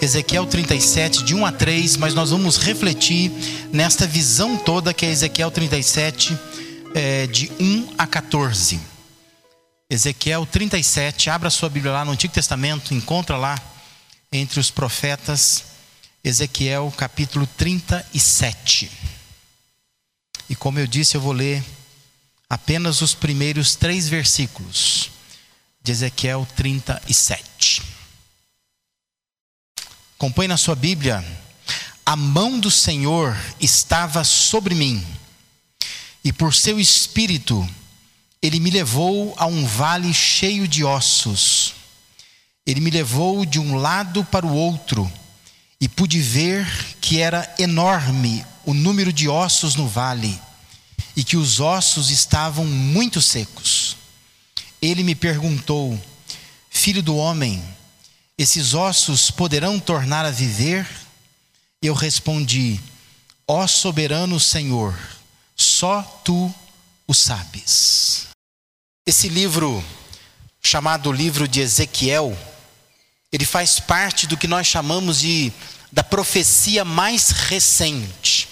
Ezequiel 37, de 1 a 3, mas nós vamos refletir nesta visão toda que é Ezequiel 37, é, de 1 a 14. Ezequiel 37, abra sua Bíblia lá no Antigo Testamento, encontra lá entre os profetas, Ezequiel capítulo 37. E como eu disse, eu vou ler apenas os primeiros três versículos de Ezequiel 37. Acompanhe na sua Bíblia. A mão do Senhor estava sobre mim, e por seu espírito ele me levou a um vale cheio de ossos. Ele me levou de um lado para o outro, e pude ver que era enorme o número de ossos no vale, e que os ossos estavam muito secos. Ele me perguntou: Filho do homem, esses ossos poderão tornar a viver? Eu respondi: Ó soberano Senhor, só tu o sabes. Esse livro, chamado livro de Ezequiel, ele faz parte do que nós chamamos de da profecia mais recente.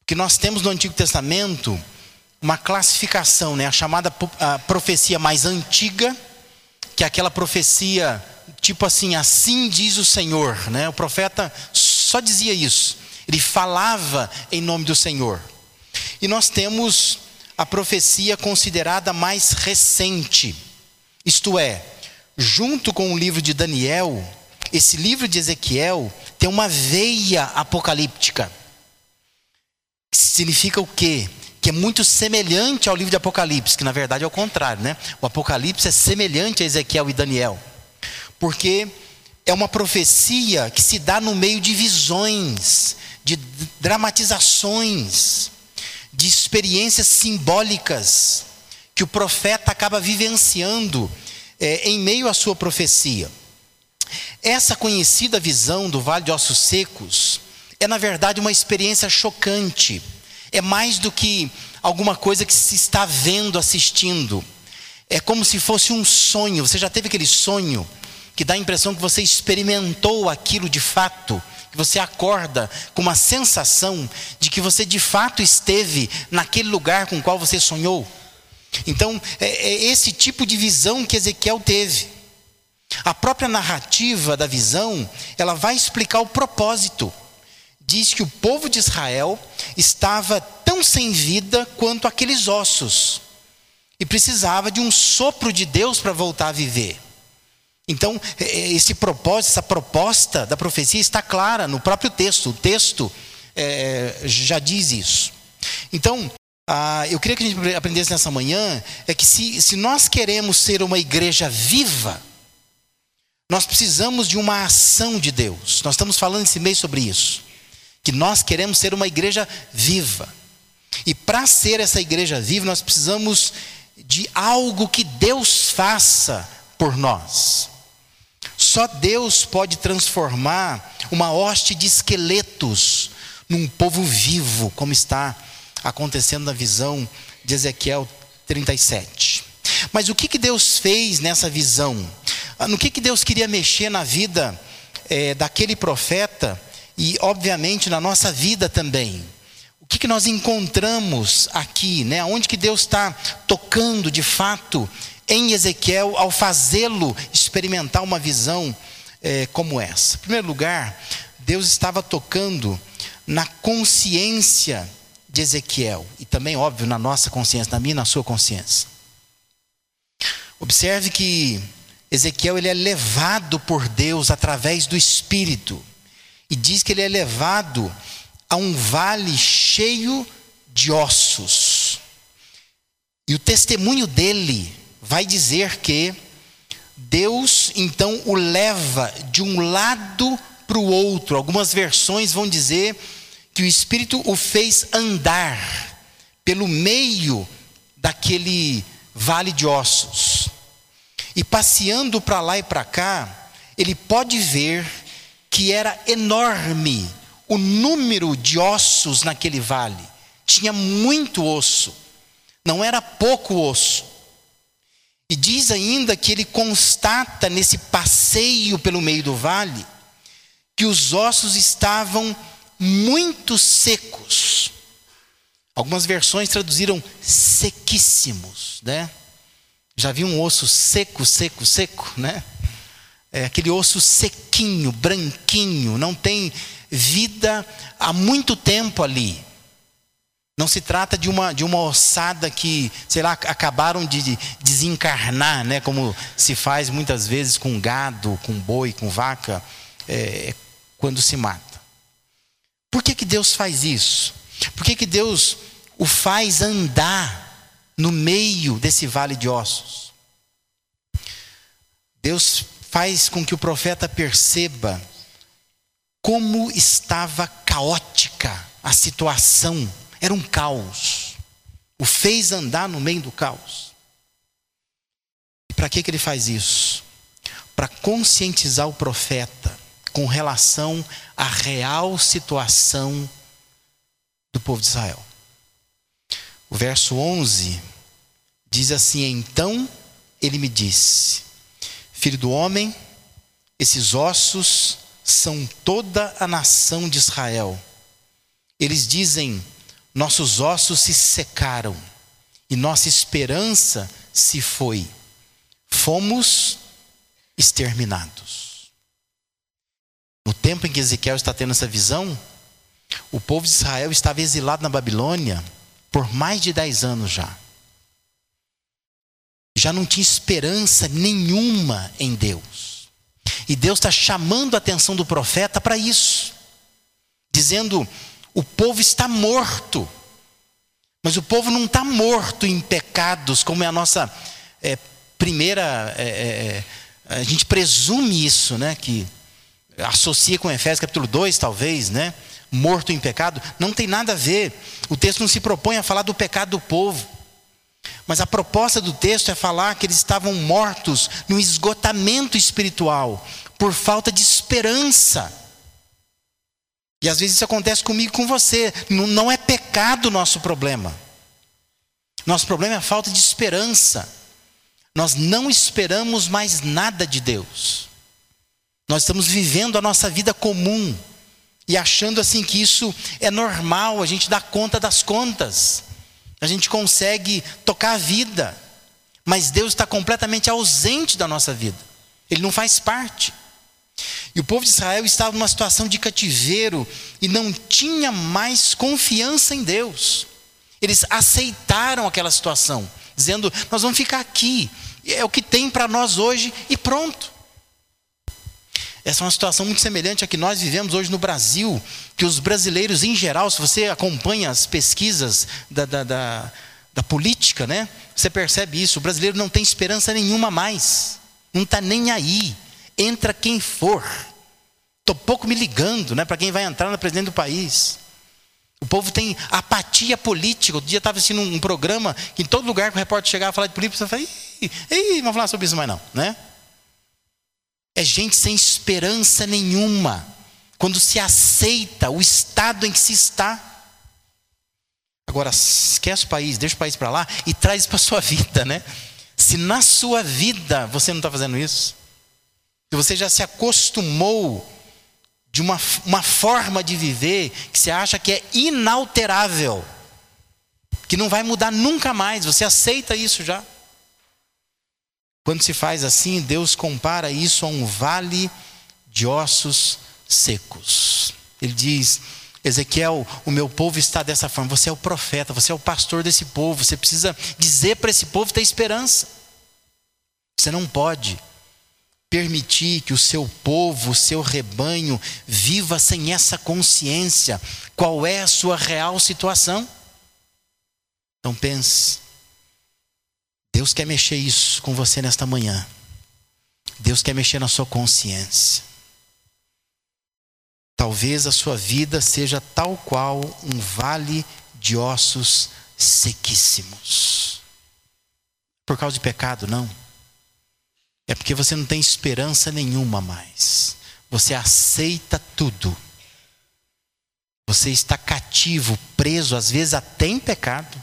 Porque nós temos no Antigo Testamento uma classificação, né, a chamada profecia mais antiga, que é aquela profecia tipo assim, assim diz o Senhor, né? O profeta só dizia isso. Ele falava em nome do Senhor. E nós temos a profecia considerada mais recente. Isto é, junto com o livro de Daniel, esse livro de Ezequiel tem uma veia apocalíptica. Significa o quê? Que é muito semelhante ao livro de Apocalipse, que na verdade é o contrário, né? O Apocalipse é semelhante a Ezequiel e Daniel porque é uma profecia que se dá no meio de visões, de dramatizações, de experiências simbólicas que o profeta acaba vivenciando é, em meio à sua profecia. Essa conhecida visão do Vale de Ossos Secos é, na verdade, uma experiência chocante. É mais do que alguma coisa que se está vendo, assistindo. É como se fosse um sonho. Você já teve aquele sonho que dá a impressão que você experimentou aquilo de fato, que você acorda com uma sensação de que você de fato esteve naquele lugar com o qual você sonhou. Então, é, é esse tipo de visão que Ezequiel teve. A própria narrativa da visão, ela vai explicar o propósito. Diz que o povo de Israel estava tão sem vida quanto aqueles ossos e precisava de um sopro de Deus para voltar a viver. Então, é, é, esse propósito, essa proposta da profecia está clara no próprio texto. O texto é, já diz isso. Então, ah, eu queria que a gente aprendesse nessa manhã é que se, se nós queremos ser uma igreja viva, nós precisamos de uma ação de Deus. Nós estamos falando esse mês sobre isso. Que nós queremos ser uma igreja viva. E para ser essa igreja viva, nós precisamos de algo que Deus faça por nós. Só Deus pode transformar uma hoste de esqueletos num povo vivo, como está acontecendo na visão de Ezequiel 37. Mas o que, que Deus fez nessa visão? Ah, no que, que Deus queria mexer na vida é, daquele profeta e, obviamente, na nossa vida também? Que, que nós encontramos aqui, né? Onde que Deus está tocando de fato em Ezequiel ao fazê-lo experimentar uma visão é, como essa. Em primeiro lugar, Deus estava tocando na consciência de Ezequiel e também, óbvio, na nossa consciência, na minha e na sua consciência. Observe que Ezequiel ele é levado por Deus através do Espírito e diz que ele é levado a um vale cheio de ossos. E o testemunho dele vai dizer que Deus então o leva de um lado para o outro. Algumas versões vão dizer que o Espírito o fez andar pelo meio daquele vale de ossos. E passeando para lá e para cá, ele pode ver que era enorme o número de ossos naquele vale. Tinha muito osso, não era pouco osso. E diz ainda que ele constata nesse passeio pelo meio do vale que os ossos estavam muito secos. Algumas versões traduziram sequíssimos, né? Já vi um osso seco, seco, seco, né? É aquele osso sequinho, branquinho, não tem vida há muito tempo ali. Não se trata de uma, de uma ossada que, sei lá, acabaram de desencarnar, né? como se faz muitas vezes com gado, com boi, com vaca, é, quando se mata. Por que, que Deus faz isso? Por que, que Deus o faz andar no meio desse vale de ossos? Deus faz com que o profeta perceba como estava caótica a situação era um caos. O fez andar no meio do caos. E para que, que ele faz isso? Para conscientizar o profeta com relação à real situação do povo de Israel. O verso 11 diz assim: Então ele me disse, Filho do homem, esses ossos são toda a nação de Israel. Eles dizem: nossos ossos se secaram e nossa esperança se foi. Fomos exterminados. No tempo em que Ezequiel está tendo essa visão, o povo de Israel estava exilado na Babilônia por mais de dez anos já. Já não tinha esperança nenhuma em Deus. E Deus está chamando a atenção do profeta para isso, dizendo: o povo está morto. Mas o povo não está morto em pecados, como é a nossa é, primeira. É, é, é, a gente presume isso, né? Que associa com Efésios capítulo 2, talvez, né? Morto em pecado. Não tem nada a ver. O texto não se propõe a falar do pecado do povo. Mas a proposta do texto é falar que eles estavam mortos no esgotamento espiritual, por falta de esperança. E às vezes isso acontece comigo com você. Não é pecado o nosso problema. Nosso problema é a falta de esperança. Nós não esperamos mais nada de Deus. Nós estamos vivendo a nossa vida comum e achando assim que isso é normal, a gente dá conta das contas. A gente consegue tocar a vida. Mas Deus está completamente ausente da nossa vida. Ele não faz parte. E o povo de Israel estava numa situação de cativeiro e não tinha mais confiança em Deus. Eles aceitaram aquela situação, dizendo: Nós vamos ficar aqui, é o que tem para nós hoje e pronto. Essa é uma situação muito semelhante à que nós vivemos hoje no Brasil, que os brasileiros em geral, se você acompanha as pesquisas da, da, da, da política, né, você percebe isso: o brasileiro não tem esperança nenhuma mais, não está nem aí entra quem for. Estou pouco me ligando né, para quem vai entrar na presidente do país. O povo tem apatia política. Outro dia estava assistindo um, programa que em todo lugar que o repórter chegava a falar de política, você fala, ei, vamos falar sobre isso mais não. Né? É gente sem esperança nenhuma. Quando se aceita o estado em que se está. Agora, esquece o país, deixa o país para lá e traz para a sua vida, né? Se na sua vida você não está fazendo isso, se você já se acostumou de uma, uma forma de viver que você acha que é inalterável, que não vai mudar nunca mais, você aceita isso já. Quando se faz assim, Deus compara isso a um vale de ossos secos. Ele diz: Ezequiel, o meu povo está dessa forma. Você é o profeta, você é o pastor desse povo. Você precisa dizer para esse povo ter esperança. Você não pode permitir que o seu povo, o seu rebanho, viva sem essa consciência. Qual é a sua real situação? Então pense. Deus quer mexer isso com você nesta manhã. Deus quer mexer na sua consciência. Talvez a sua vida seja tal qual um vale de ossos sequíssimos. Por causa de pecado, não é porque você não tem esperança nenhuma mais. Você aceita tudo. Você está cativo, preso, às vezes até em pecado.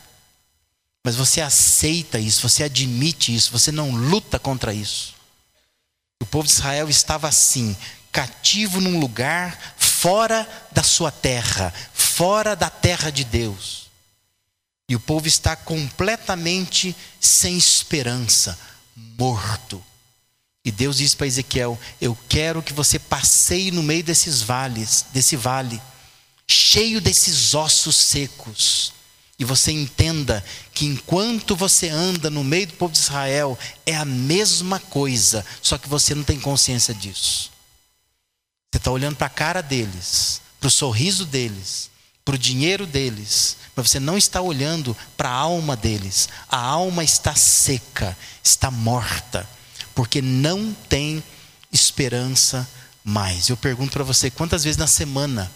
Mas você aceita isso, você admite isso, você não luta contra isso. O povo de Israel estava assim, cativo num lugar fora da sua terra, fora da terra de Deus. E o povo está completamente sem esperança, morto. E Deus diz para Ezequiel: Eu quero que você passeie no meio desses vales, desse vale, cheio desses ossos secos. E você entenda que enquanto você anda no meio do povo de Israel, é a mesma coisa, só que você não tem consciência disso. Você está olhando para a cara deles, para o sorriso deles, para o dinheiro deles, mas você não está olhando para a alma deles. A alma está seca, está morta porque não tem esperança mais. Eu pergunto para você, quantas vezes na semana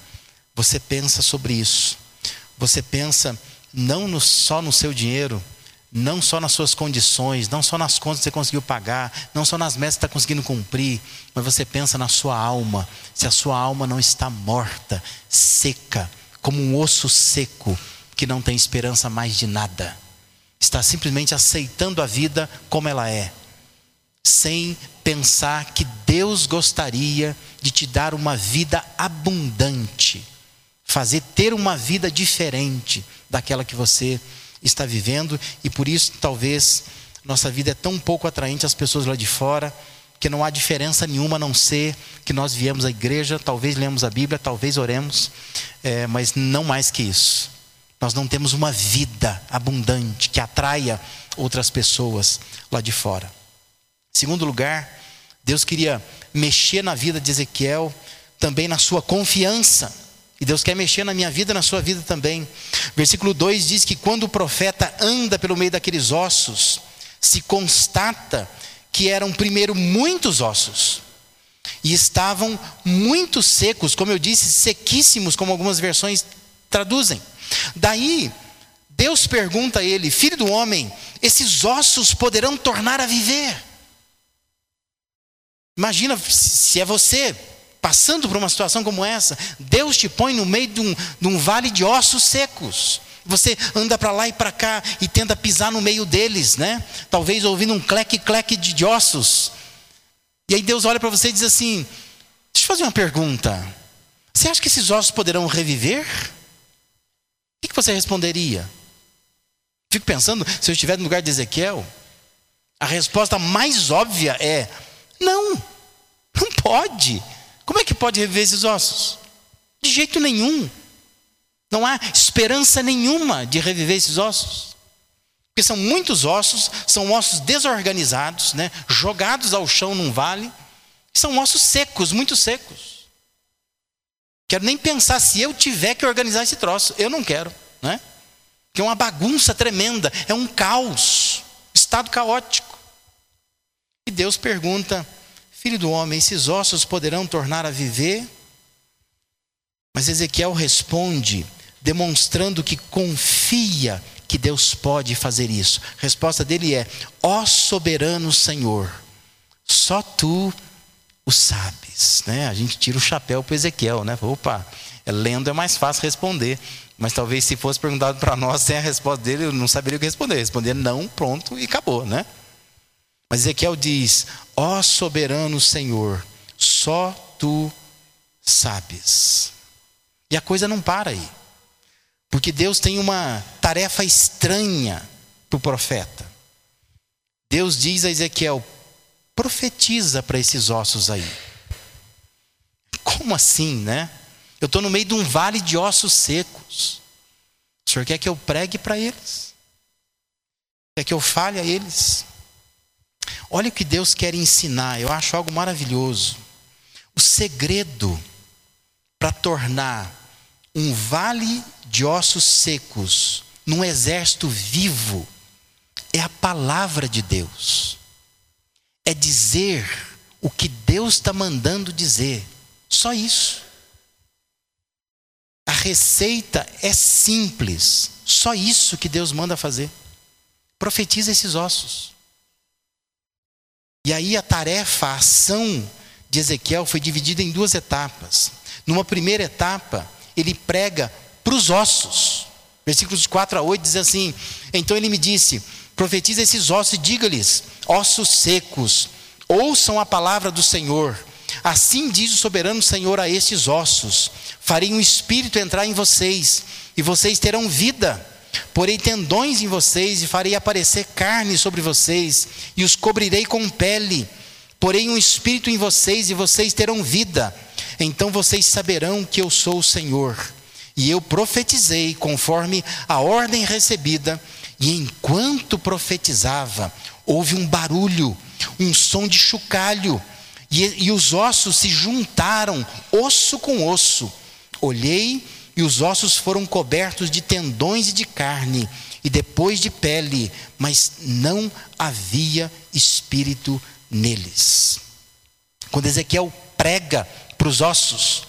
você pensa sobre isso? Você pensa não no, só no seu dinheiro, não só nas suas condições, não só nas contas que você conseguiu pagar, não só nas metas que está conseguindo cumprir, mas você pensa na sua alma. Se a sua alma não está morta, seca, como um osso seco, que não tem esperança mais de nada, está simplesmente aceitando a vida como ela é sem pensar que Deus gostaria de te dar uma vida abundante, fazer ter uma vida diferente daquela que você está vivendo e por isso talvez nossa vida é tão pouco atraente às pessoas lá de fora que não há diferença nenhuma a não ser que nós viemos à igreja, talvez lemos a Bíblia, talvez oremos, é, mas não mais que isso. Nós não temos uma vida abundante que atraia outras pessoas lá de fora. Segundo lugar, Deus queria mexer na vida de Ezequiel, também na sua confiança. E Deus quer mexer na minha vida e na sua vida também. Versículo 2 diz que quando o profeta anda pelo meio daqueles ossos, se constata que eram primeiro muitos ossos e estavam muito secos, como eu disse, sequíssimos, como algumas versões traduzem. Daí, Deus pergunta a ele: Filho do homem, esses ossos poderão tornar a viver? Imagina se é você passando por uma situação como essa, Deus te põe no meio de um, de um vale de ossos secos. Você anda para lá e para cá e tenta pisar no meio deles, né? Talvez ouvindo um cleque-cleque de, de ossos. E aí Deus olha para você e diz assim: Deixa eu fazer uma pergunta. Você acha que esses ossos poderão reviver? O que você responderia? Fico pensando, se eu estiver no lugar de Ezequiel, a resposta mais óbvia é: não, não pode. Como é que pode reviver esses ossos? De jeito nenhum. Não há esperança nenhuma de reviver esses ossos. Porque são muitos ossos, são ossos desorganizados, né? jogados ao chão num vale. São ossos secos, muito secos. Quero nem pensar se eu tiver que organizar esse troço. Eu não quero, né? Que é uma bagunça tremenda, é um caos, estado caótico. E Deus pergunta: Filho do homem, esses ossos poderão tornar a viver? Mas Ezequiel responde, demonstrando que confia que Deus pode fazer isso. A resposta dele é: Ó soberano Senhor, só tu o sabes. Né? A gente tira o chapéu para Ezequiel, né? Opa, lendo é mais fácil responder. Mas talvez se fosse perguntado para nós sem a resposta dele, eu não saberia o que responder. Responder não, pronto e acabou, né? Mas Ezequiel diz: Ó soberano Senhor, só tu sabes. E a coisa não para aí. Porque Deus tem uma tarefa estranha para o profeta. Deus diz a Ezequiel: profetiza para esses ossos aí. Como assim, né? Eu estou no meio de um vale de ossos secos. O senhor quer que eu pregue para eles? Quer que eu fale a eles? Olha o que Deus quer ensinar, eu acho algo maravilhoso. O segredo para tornar um vale de ossos secos num exército vivo é a palavra de Deus. É dizer o que Deus está mandando dizer. Só isso. A receita é simples. Só isso que Deus manda fazer. Profetiza esses ossos. E aí a tarefa, a ação de Ezequiel foi dividida em duas etapas. Numa primeira etapa, ele prega para os ossos. Versículos 4 a 8 diz assim: Então ele me disse: Profetiza esses ossos e diga-lhes, ossos secos, ouçam a palavra do Senhor. Assim diz o soberano Senhor a estes ossos: Farei um espírito entrar em vocês, e vocês terão vida. Porei tendões em vocês, e farei aparecer carne sobre vocês, e os cobrirei com pele. Porei um espírito em vocês, e vocês terão vida. Então vocês saberão que eu sou o Senhor. E eu profetizei conforme a ordem recebida, e enquanto profetizava, houve um barulho, um som de chocalho, e, e os ossos se juntaram, osso com osso. Olhei, e os ossos foram cobertos de tendões e de carne, e depois de pele, mas não havia espírito neles. Quando Ezequiel prega para os ossos,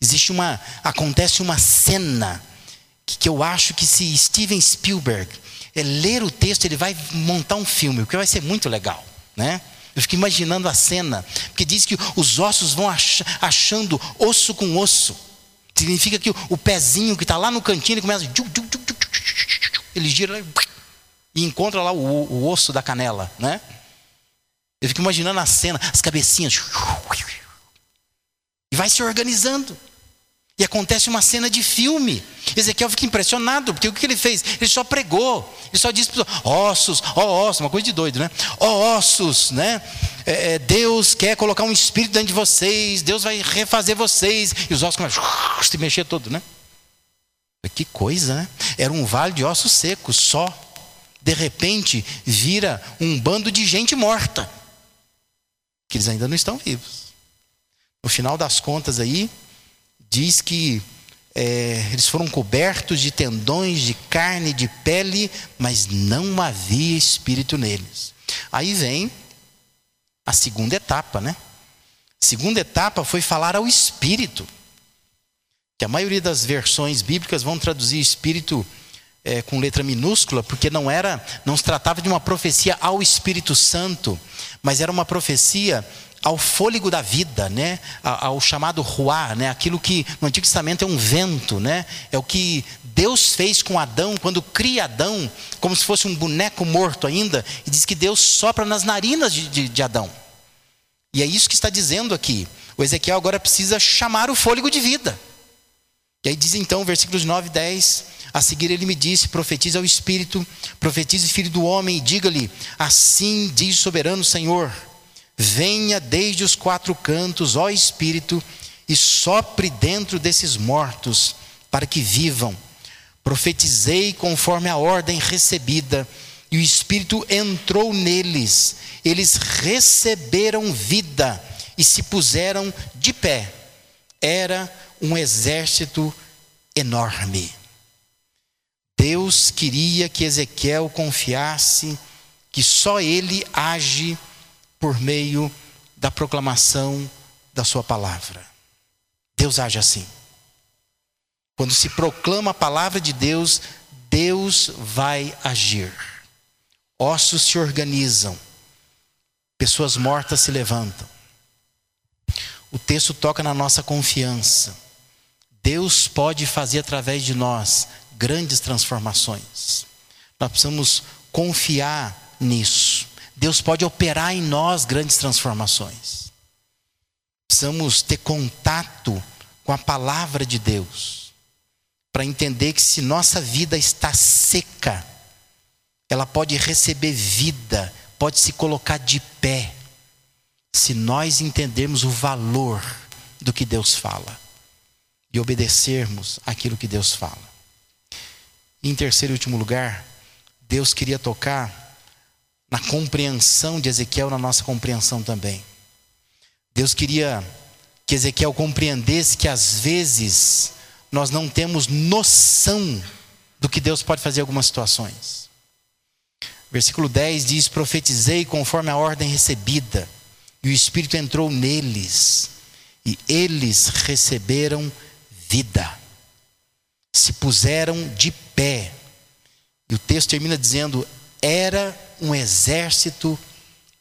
existe uma, acontece uma cena que, que eu acho que se Steven Spielberg é ler o texto, ele vai montar um filme, o que vai ser muito legal, né? Eu fico imaginando a cena, porque diz que os ossos vão achando osso com osso. Significa que o, pezinho que está lá no cantinho, ele começa. Ele gira e encontra lá o, o osso da canela, né? Eu fico imaginando a cena, as cabecinhas. E vai se organizando. E acontece uma cena de filme. Ezequiel fica impressionado, porque o que ele fez? Ele só pregou. Ele só disse para ossos, ó oh, ossos, uma coisa de doido, né? Ó oh, ossos, né? É, é, Deus quer colocar um espírito dentro de vocês, Deus vai refazer vocês. E os ossos começam a se mexer todo, né? Que coisa, né? Era um vale de ossos secos só. De repente, vira um bando de gente morta. Que eles ainda não estão vivos. No final das contas aí, diz que é, eles foram cobertos de tendões, de carne, de pele, mas não havia espírito neles. Aí vem a segunda etapa, né? Segunda etapa foi falar ao espírito. Que a maioria das versões bíblicas vão traduzir espírito é, com letra minúscula, porque não era, não se tratava de uma profecia ao Espírito Santo, mas era uma profecia ao fôlego da vida, né? ao chamado ruá, né? aquilo que no Antigo Testamento é um vento, né? é o que Deus fez com Adão quando cria Adão, como se fosse um boneco morto ainda, e diz que Deus sopra nas narinas de, de, de Adão. E é isso que está dizendo aqui. O Ezequiel agora precisa chamar o fôlego de vida. E aí diz então, versículos 9 e 10: A seguir ele me disse: Profetize ao Espírito, profetize, filho do homem, e diga-lhe: Assim diz o soberano Senhor Venha desde os quatro cantos, ó Espírito, e sopre dentro desses mortos, para que vivam. Profetizei conforme a ordem recebida, e o Espírito entrou neles, eles receberam vida e se puseram de pé. Era um exército enorme. Deus queria que Ezequiel confiasse que só ele age por meio da proclamação da Sua palavra. Deus age assim. Quando se proclama a palavra de Deus, Deus vai agir. Ossos se organizam, pessoas mortas se levantam. O texto toca na nossa confiança. Deus pode fazer através de nós grandes transformações. Nós precisamos confiar nisso. Deus pode operar em nós grandes transformações. Precisamos ter contato com a palavra de Deus, para entender que se nossa vida está seca, ela pode receber vida, pode se colocar de pé, se nós entendermos o valor do que Deus fala e obedecermos aquilo que Deus fala. Em terceiro e último lugar, Deus queria tocar na compreensão de Ezequiel, na nossa compreensão também. Deus queria que Ezequiel compreendesse que às vezes nós não temos noção do que Deus pode fazer em algumas situações. Versículo 10 diz: Profetizei conforme a ordem recebida, e o Espírito entrou neles, e eles receberam vida, se puseram de pé. E o texto termina dizendo: Era um exército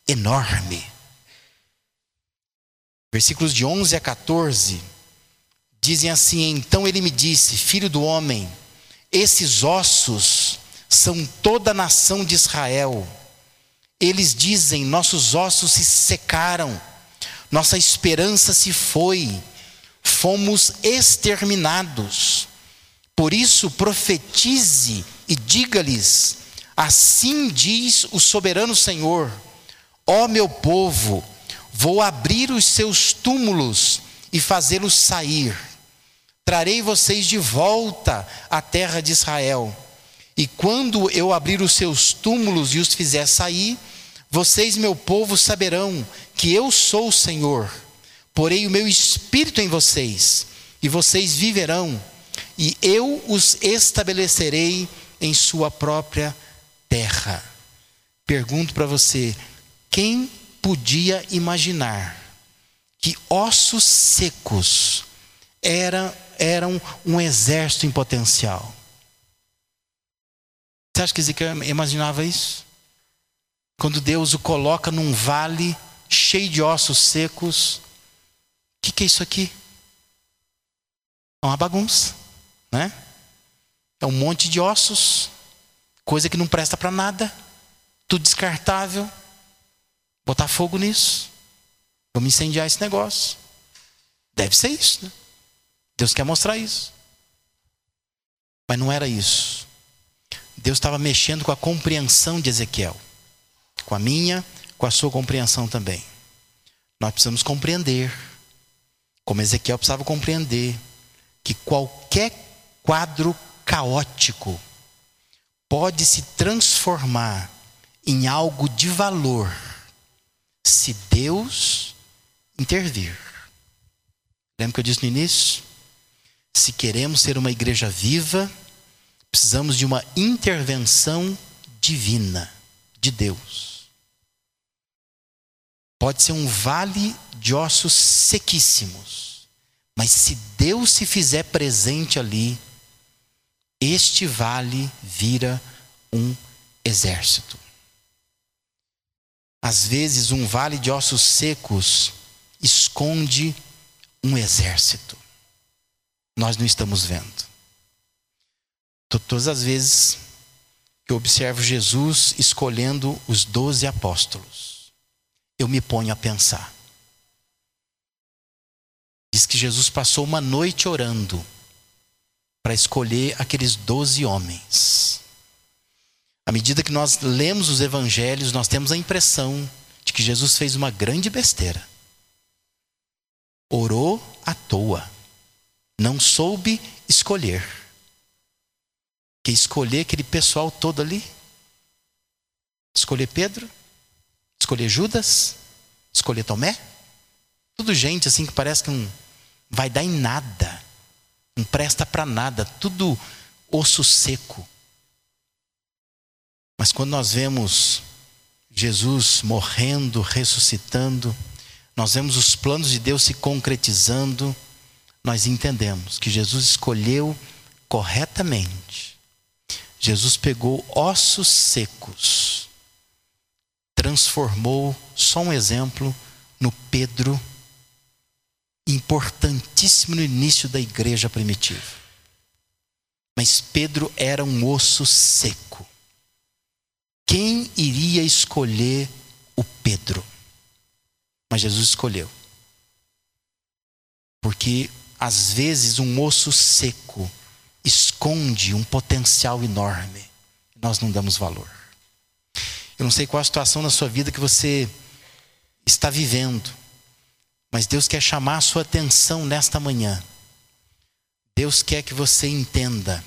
enorme. Versículos de 11 a 14 dizem assim: Então ele me disse, filho do homem, esses ossos são toda a nação de Israel. Eles dizem: Nossos ossos se secaram, nossa esperança se foi, fomos exterminados. Por isso, profetize e diga-lhes: Assim diz o soberano Senhor: Ó meu povo, vou abrir os seus túmulos e fazê-los sair. Trarei vocês de volta à terra de Israel. E quando eu abrir os seus túmulos e os fizer sair, vocês, meu povo, saberão que eu sou o Senhor. Porei o meu espírito em vocês, e vocês viverão, e eu os estabelecerei em sua própria terra. Pergunto para você: quem podia imaginar que ossos secos eram, eram um exército em potencial? Você acha que Ezequiel imaginava isso? Quando Deus o coloca num vale cheio de ossos secos, o que, que é isso aqui? É uma bagunça, né? É um monte de ossos, coisa que não presta para nada, tudo descartável. Botar fogo nisso. Vamos incendiar esse negócio. Deve ser isso, né? Deus quer mostrar isso. Mas não era isso. Deus estava mexendo com a compreensão de Ezequiel com a minha, com a sua compreensão também. Nós precisamos compreender, como Ezequiel precisava compreender, que qualquer quadro caótico pode se transformar em algo de valor se Deus intervir. Lembra que eu disse no início? Se queremos ser uma igreja viva, precisamos de uma intervenção divina de Deus. Pode ser um vale de ossos sequíssimos, mas se Deus se fizer presente ali, este vale vira um exército. Às vezes, um vale de ossos secos esconde um exército. Nós não estamos vendo. Todas as vezes que eu observo Jesus escolhendo os doze apóstolos, eu me ponho a pensar. Diz que Jesus passou uma noite orando para escolher aqueles doze homens. À medida que nós lemos os evangelhos, nós temos a impressão de que Jesus fez uma grande besteira. Orou à toa. Não soube escolher. Que escolher aquele pessoal todo ali? Escolher Pedro? Escolher Judas? Escolher Tomé? Tudo gente assim que parece que não vai dar em nada. Não presta para nada. Tudo osso seco. Mas quando nós vemos Jesus morrendo, ressuscitando, nós vemos os planos de Deus se concretizando, nós entendemos que Jesus escolheu corretamente. Jesus pegou ossos secos transformou, só um exemplo, no Pedro, importantíssimo no início da igreja primitiva. Mas Pedro era um osso seco. Quem iria escolher o Pedro? Mas Jesus escolheu. Porque às vezes um osso seco esconde um potencial enorme. Nós não damos valor. Eu não sei qual a situação na sua vida que você está vivendo, mas Deus quer chamar a sua atenção nesta manhã. Deus quer que você entenda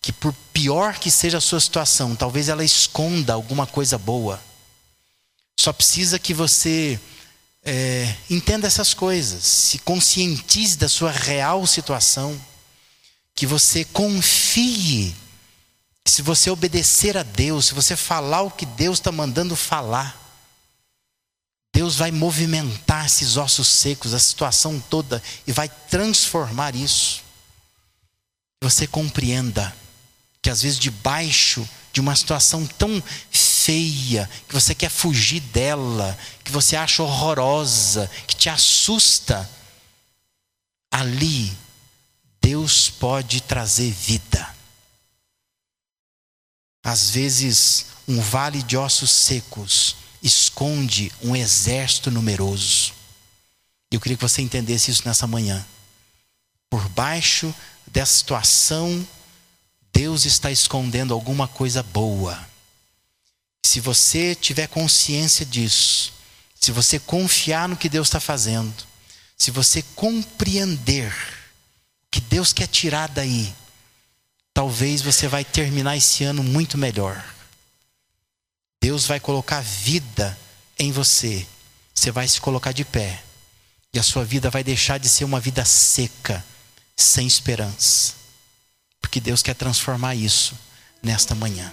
que, por pior que seja a sua situação, talvez ela esconda alguma coisa boa. Só precisa que você é, entenda essas coisas, se conscientize da sua real situação, que você confie se você obedecer a Deus, se você falar o que Deus está mandando falar, Deus vai movimentar esses ossos secos, a situação toda, e vai transformar isso. Você compreenda que às vezes debaixo de uma situação tão feia, que você quer fugir dela, que você acha horrorosa, que te assusta, ali Deus pode trazer vida. Às vezes, um vale de ossos secos esconde um exército numeroso. Eu queria que você entendesse isso nessa manhã. Por baixo dessa situação, Deus está escondendo alguma coisa boa. Se você tiver consciência disso, se você confiar no que Deus está fazendo, se você compreender que Deus quer tirar daí, talvez você vai terminar esse ano muito melhor. Deus vai colocar vida em você. Você vai se colocar de pé. E a sua vida vai deixar de ser uma vida seca, sem esperança. Porque Deus quer transformar isso nesta manhã.